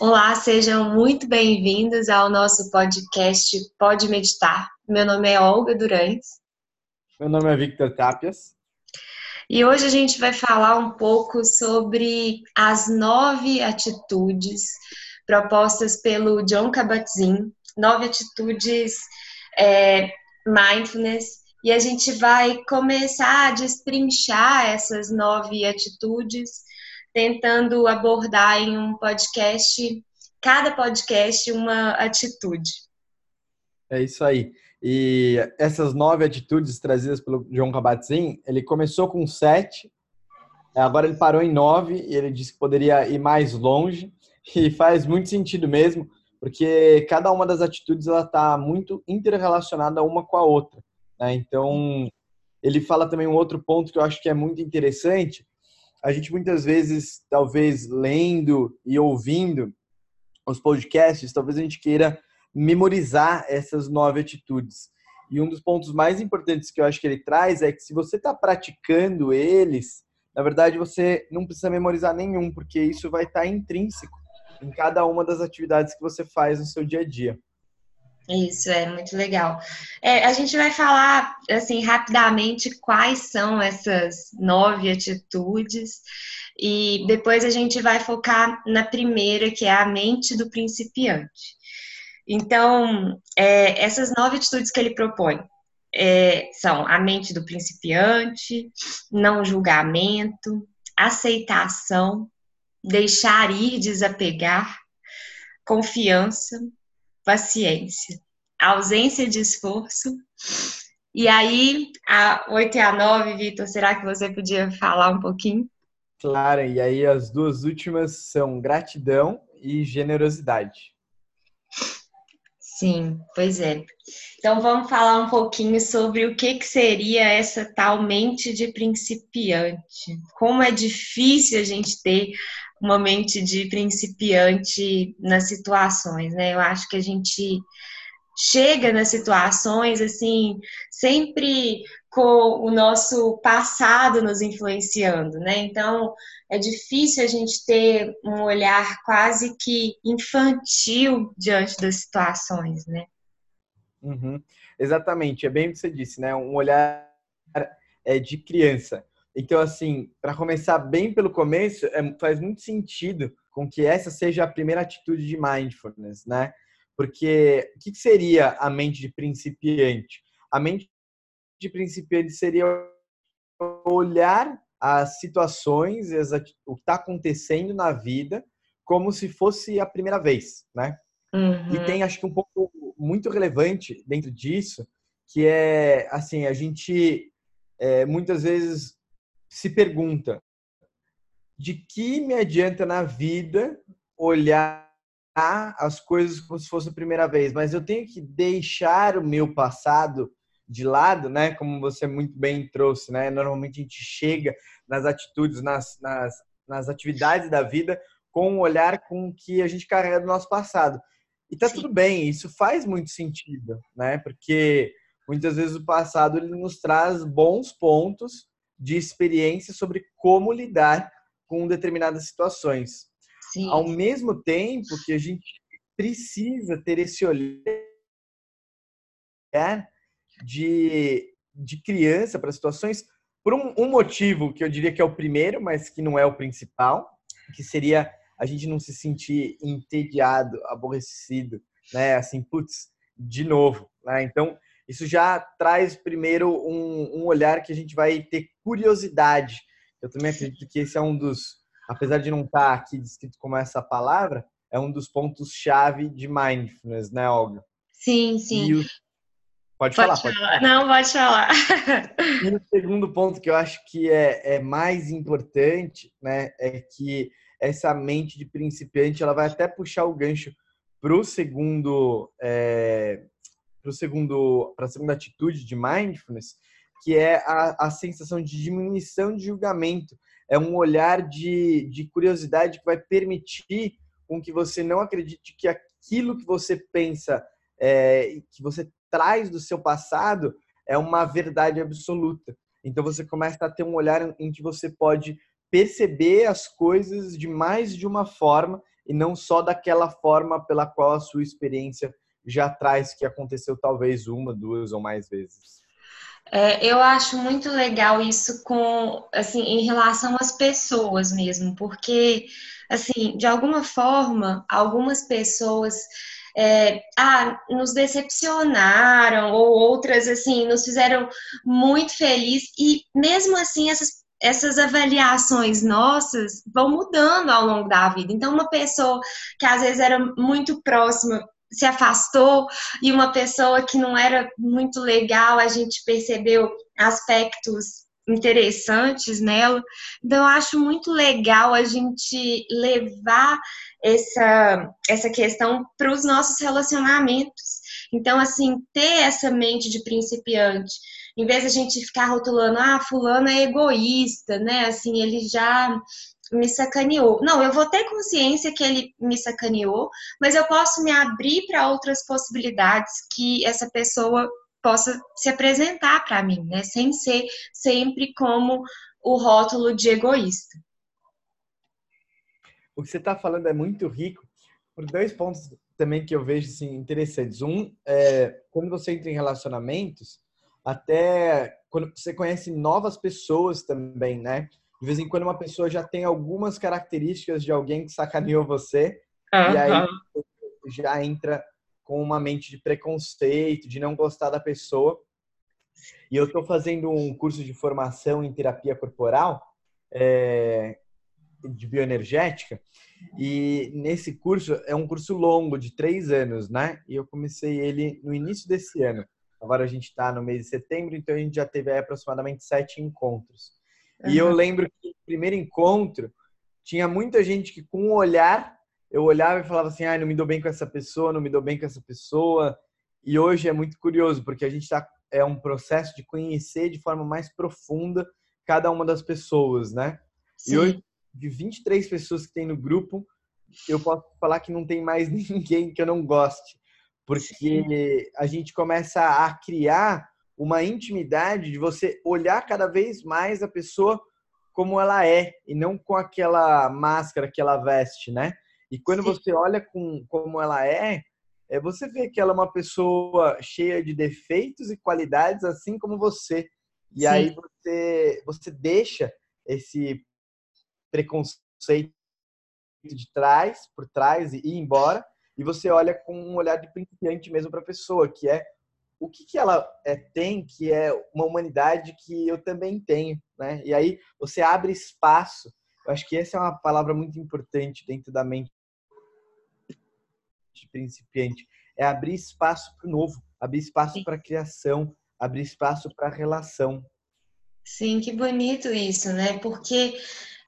Olá, sejam muito bem-vindos ao nosso podcast Pode Meditar. Meu nome é Olga Durães. Meu nome é Victor Tapias. E hoje a gente vai falar um pouco sobre as nove atitudes propostas pelo John Kabat-Zinn, nove atitudes é, mindfulness, e a gente vai começar a destrinchar essas nove atitudes tentando abordar em um podcast, cada podcast, uma atitude. É isso aí. E essas nove atitudes trazidas pelo John Kabat-Zinn, ele começou com sete, agora ele parou em nove e ele disse que poderia ir mais longe e faz muito sentido mesmo, porque cada uma das atitudes ela está muito interrelacionada uma com a outra. Né? Então ele fala também um outro ponto que eu acho que é muito interessante, a gente muitas vezes, talvez lendo e ouvindo os podcasts, talvez a gente queira memorizar essas nove atitudes. E um dos pontos mais importantes que eu acho que ele traz é que se você está praticando eles, na verdade você não precisa memorizar nenhum, porque isso vai estar tá intrínseco em cada uma das atividades que você faz no seu dia a dia. Isso é muito legal. É, a gente vai falar assim rapidamente quais são essas nove atitudes e depois a gente vai focar na primeira que é a mente do principiante. Então, é, essas nove atitudes que ele propõe é, são a mente do principiante, não julgamento, aceitação, deixar ir, desapegar, confiança, paciência, ausência de esforço. E aí, a 8 e a 9, Vitor, será que você podia falar um pouquinho? Claro, e aí as duas últimas são gratidão e generosidade. Sim, pois é. Então vamos falar um pouquinho sobre o que, que seria essa tal mente de principiante. Como é difícil a gente ter uma mente de principiante nas situações, né? Eu acho que a gente chega nas situações assim, sempre com o nosso passado nos influenciando, né? Então, é difícil a gente ter um olhar quase que infantil diante das situações, né? Uhum. Exatamente, é bem o que você disse, né? Um olhar é, de criança. Então, assim, para começar bem pelo começo, é, faz muito sentido com que essa seja a primeira atitude de mindfulness, né? Porque o que seria a mente de principiante? A mente de principiante seria olhar as situações, o que está acontecendo na vida, como se fosse a primeira vez, né? Uhum. E tem, acho que um ponto muito relevante dentro disso, que é, assim, a gente é, muitas vezes se pergunta de que me adianta na vida olhar as coisas como se fosse a primeira vez, mas eu tenho que deixar o meu passado de lado, né? Como você muito bem trouxe, né? Normalmente a gente chega nas atitudes, nas, nas, nas atividades da vida com um olhar com que a gente carrega do nosso passado. E tá Sim. tudo bem, isso faz muito sentido, né? Porque muitas vezes o passado ele nos traz bons pontos de experiência sobre como lidar com determinadas situações. Sim. Ao mesmo tempo que a gente precisa ter esse olhar de, de criança para situações por um, um, motivo que eu diria que é o primeiro, mas que não é o principal, que seria a gente não se sentir entediado, aborrecido, né? Assim, putz, de novo, né? Então, isso já traz primeiro um, um olhar que a gente vai ter curiosidade. Eu também acredito que esse é um dos, apesar de não estar aqui descrito como essa palavra, é um dos pontos-chave de mindfulness, né, Olga? Sim, sim. O... Pode, pode, falar, falar, pode falar. Não, pode falar. E o segundo ponto que eu acho que é, é mais importante, né, é que essa mente de principiante, ela vai até puxar o gancho para o segundo é, para a segunda atitude de mindfulness, que é a, a sensação de diminuição de julgamento. É um olhar de, de curiosidade que vai permitir com que você não acredite que aquilo que você pensa, é, que você traz do seu passado, é uma verdade absoluta. Então você começa a ter um olhar em que você pode perceber as coisas de mais de uma forma e não só daquela forma pela qual a sua experiência já traz que aconteceu talvez uma, duas ou mais vezes. É, eu acho muito legal isso com, assim, em relação às pessoas mesmo, porque, assim, de alguma forma, algumas pessoas é, ah, nos decepcionaram, ou outras, assim, nos fizeram muito felizes, e mesmo assim, essas essas avaliações nossas vão mudando ao longo da vida. Então, uma pessoa que às vezes era muito próxima se afastou e uma pessoa que não era muito legal, a gente percebeu aspectos interessantes nela. Então, eu acho muito legal a gente levar essa, essa questão para os nossos relacionamentos. Então, assim, ter essa mente de principiante, em vez de a gente ficar rotulando, ah, fulano é egoísta, né? Assim, ele já me sacaneou. Não, eu vou ter consciência que ele me sacaneou, mas eu posso me abrir para outras possibilidades que essa pessoa possa se apresentar para mim, né? Sem ser sempre como o rótulo de egoísta. O que você está falando é muito rico por dois pontos também que eu vejo assim, interessantes. Um, é, quando você entra em relacionamentos, até quando você conhece novas pessoas também, né? De vez em quando uma pessoa já tem algumas características de alguém que sacaneou você, uhum. e aí já entra com uma mente de preconceito, de não gostar da pessoa. E eu estou fazendo um curso de formação em terapia corporal, é, de bioenergética, e nesse curso é um curso longo, de três anos, né? E eu comecei ele no início desse ano. Agora a gente está no mês de setembro, então a gente já teve aproximadamente sete encontros. E eu lembro que no primeiro encontro tinha muita gente que com um olhar eu olhava e falava assim, ah, não me dou bem com essa pessoa, não me dou bem com essa pessoa. E hoje é muito curioso porque a gente está é um processo de conhecer de forma mais profunda cada uma das pessoas, né? Sim. E hoje de 23 pessoas que tem no grupo, eu posso falar que não tem mais ninguém que eu não goste, porque Sim. a gente começa a criar uma intimidade de você olhar cada vez mais a pessoa como ela é e não com aquela máscara que ela veste, né? E quando Sim. você olha com como ela é, é, você vê que ela é uma pessoa cheia de defeitos e qualidades, assim como você. E Sim. aí você você deixa esse preconceito de trás, por trás e ir embora, e você olha com um olhar de principiante mesmo para a pessoa, que é o que, que ela é, tem que é uma humanidade que eu também tenho, né? E aí você abre espaço. Eu acho que essa é uma palavra muito importante dentro da mente de principiante. É abrir espaço para o novo, abrir espaço para a criação, abrir espaço para a relação. Sim, que bonito isso, né? Porque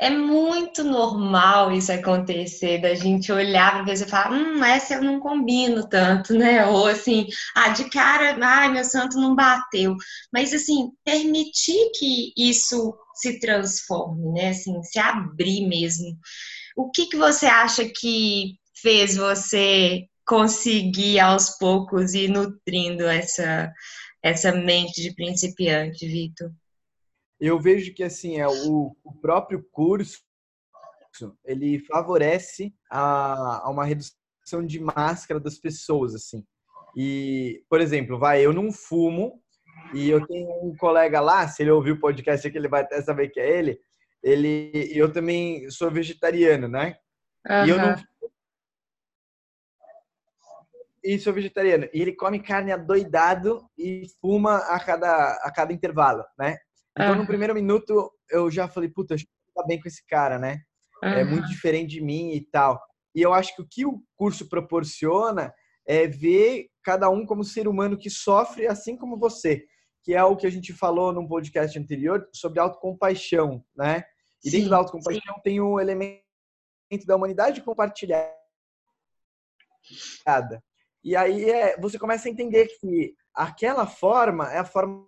é muito normal isso acontecer, da gente olhar para ver e falar, hum, essa eu não combino tanto, né? Ou assim, ah, de cara, ai, meu santo não bateu. Mas assim, permitir que isso se transforme, né? Assim, se abrir mesmo. O que, que você acha que fez você conseguir aos poucos ir nutrindo essa, essa mente de principiante, Vitor? Eu vejo que assim é o, o próprio curso ele favorece a, a, uma redução de máscara das pessoas assim. E por exemplo vai eu não fumo e eu tenho um colega lá se ele ouvir o podcast aqui ele vai até saber que é ele ele eu também sou vegetariano né? Uhum. e eu não e sou vegetariano. E ele come carne adoidado e fuma a cada a cada intervalo né então, no primeiro minuto, eu já falei, puta, acho que tá bem com esse cara, né? Uhum. É muito diferente de mim e tal. E eu acho que o que o curso proporciona é ver cada um como ser humano que sofre assim como você, que é o que a gente falou num podcast anterior sobre autocompaixão, né? E sim, dentro da autocompaixão sim. tem o elemento da humanidade compartilhada. E aí é, você começa a entender que aquela forma é a forma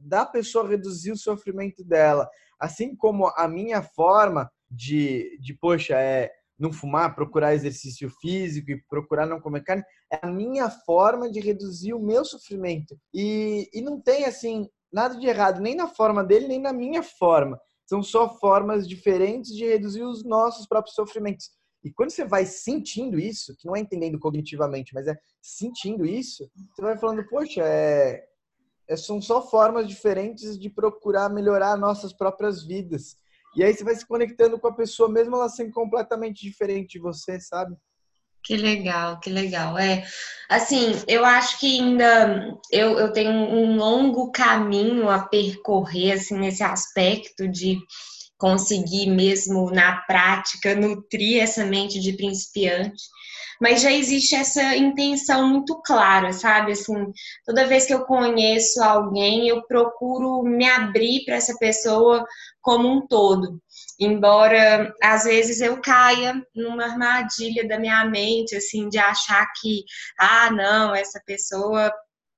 da pessoa reduzir o sofrimento dela. Assim como a minha forma de, de poxa, é não fumar, procurar exercício físico e procurar não comer carne, é a minha forma de reduzir o meu sofrimento. E, e não tem, assim, nada de errado, nem na forma dele, nem na minha forma. São só formas diferentes de reduzir os nossos próprios sofrimentos. E quando você vai sentindo isso, que não é entendendo cognitivamente, mas é sentindo isso, você vai falando, poxa, é, são só formas diferentes de procurar melhorar nossas próprias vidas. E aí você vai se conectando com a pessoa, mesmo ela sendo completamente diferente de você, sabe? Que legal, que legal. É, assim, eu acho que ainda eu, eu tenho um longo caminho a percorrer, assim, nesse aspecto de conseguir mesmo na prática nutrir essa mente de principiante mas já existe essa intenção muito clara, sabe? Assim, toda vez que eu conheço alguém, eu procuro me abrir para essa pessoa como um todo. Embora às vezes eu caia numa armadilha da minha mente, assim, de achar que, ah, não, essa pessoa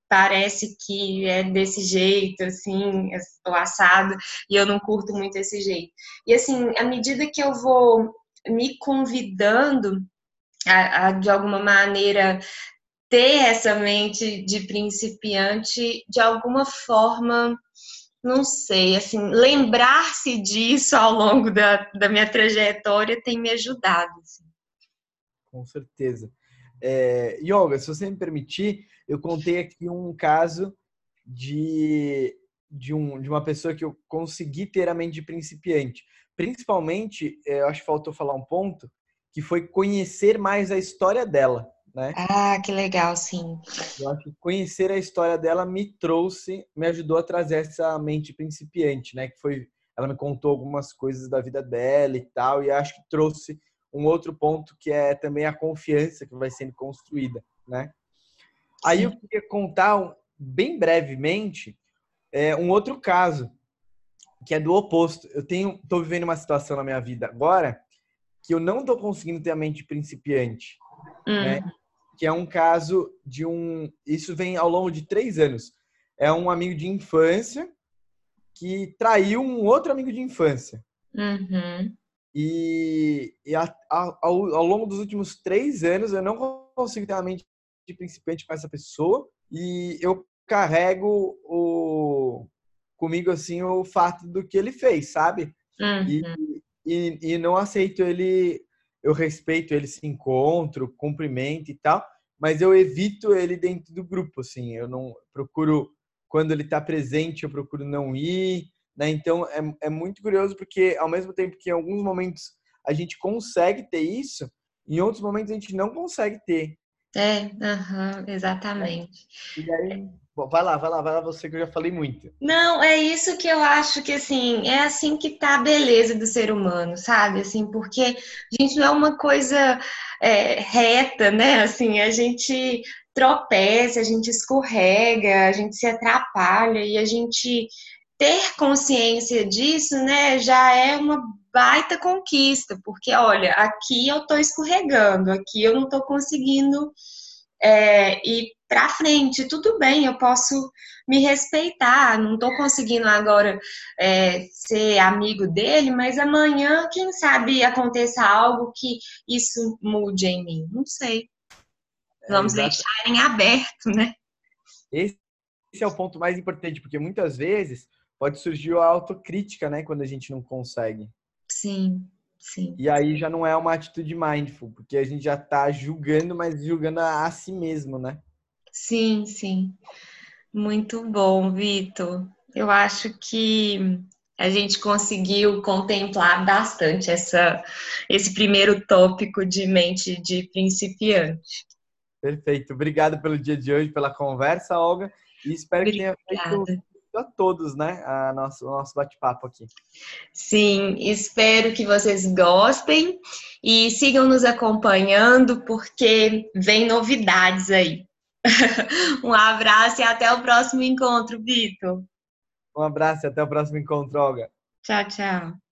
parece que é desse jeito, assim, o assado, e eu não curto muito esse jeito. E assim, à medida que eu vou me convidando a, a, de alguma maneira ter essa mente de principiante de alguma forma não sei, assim, lembrar-se disso ao longo da, da minha trajetória tem me ajudado. Assim. Com certeza. É, Yoga, se você me permitir, eu contei aqui um caso de, de, um, de uma pessoa que eu consegui ter a mente de principiante. Principalmente, é, eu acho que faltou falar um ponto, que foi conhecer mais a história dela, né? Ah, que legal, sim. Eu acho que conhecer a história dela me trouxe, me ajudou a trazer essa mente principiante, né? Que foi, ela me contou algumas coisas da vida dela e tal, e acho que trouxe um outro ponto que é também a confiança que vai sendo construída, né? Aí eu queria contar bem brevemente é, um outro caso que é do oposto. Eu tenho, tô vivendo uma situação na minha vida agora que eu não estou conseguindo ter a mente principiante. Hum. Né? Que é um caso de um. Isso vem ao longo de três anos. É um amigo de infância que traiu um outro amigo de infância. Uhum. E, e a, a, ao, ao, longo dos últimos três anos eu não consigo ter a mente de principiante com essa pessoa e eu carrego o comigo assim o fato do que ele fez, sabe? Uhum. E, e, e não aceito ele. Eu respeito ele se encontro, cumprimento e tal, mas eu evito ele dentro do grupo, assim. Eu não procuro quando ele está presente, eu procuro não ir, né? Então é, é muito curioso porque ao mesmo tempo que em alguns momentos a gente consegue ter isso, em outros momentos a gente não consegue ter. É, uhum, exatamente. E aí Bom, vai lá, vai lá, vai lá você que eu já falei muito. Não, é isso que eu acho que assim, é assim que tá a beleza do ser humano, sabe? Assim, porque a gente não é uma coisa é, reta, né? Assim, a gente tropeça, a gente escorrega, a gente se atrapalha e a gente ter consciência disso, né, já é uma baita conquista, porque olha, aqui eu tô escorregando, aqui eu não tô conseguindo é, ir para frente. Tudo bem, eu posso me respeitar, não estou conseguindo agora é, ser amigo dele, mas amanhã, quem sabe, aconteça algo que isso mude em mim. Não sei. É, Vamos é, deixar em aberto, né? Esse é o ponto mais importante, porque muitas vezes pode surgir a autocrítica, né, quando a gente não consegue. Sim. Sim. E aí já não é uma atitude mindful, porque a gente já está julgando, mas julgando a, si mesmo, né? Sim, sim. Muito bom, Vitor. Eu acho que a gente conseguiu contemplar bastante essa, esse primeiro tópico de mente de principiante. Perfeito. Obrigado pelo dia de hoje, pela conversa, Olga. E espero Obrigada. que tenha feito a todos, né, a nosso, o nosso bate-papo aqui. Sim, espero que vocês gostem e sigam nos acompanhando, porque vem novidades aí. um abraço e até o próximo encontro, Vitor. Um abraço e até o próximo encontro, Olga. Tchau, tchau.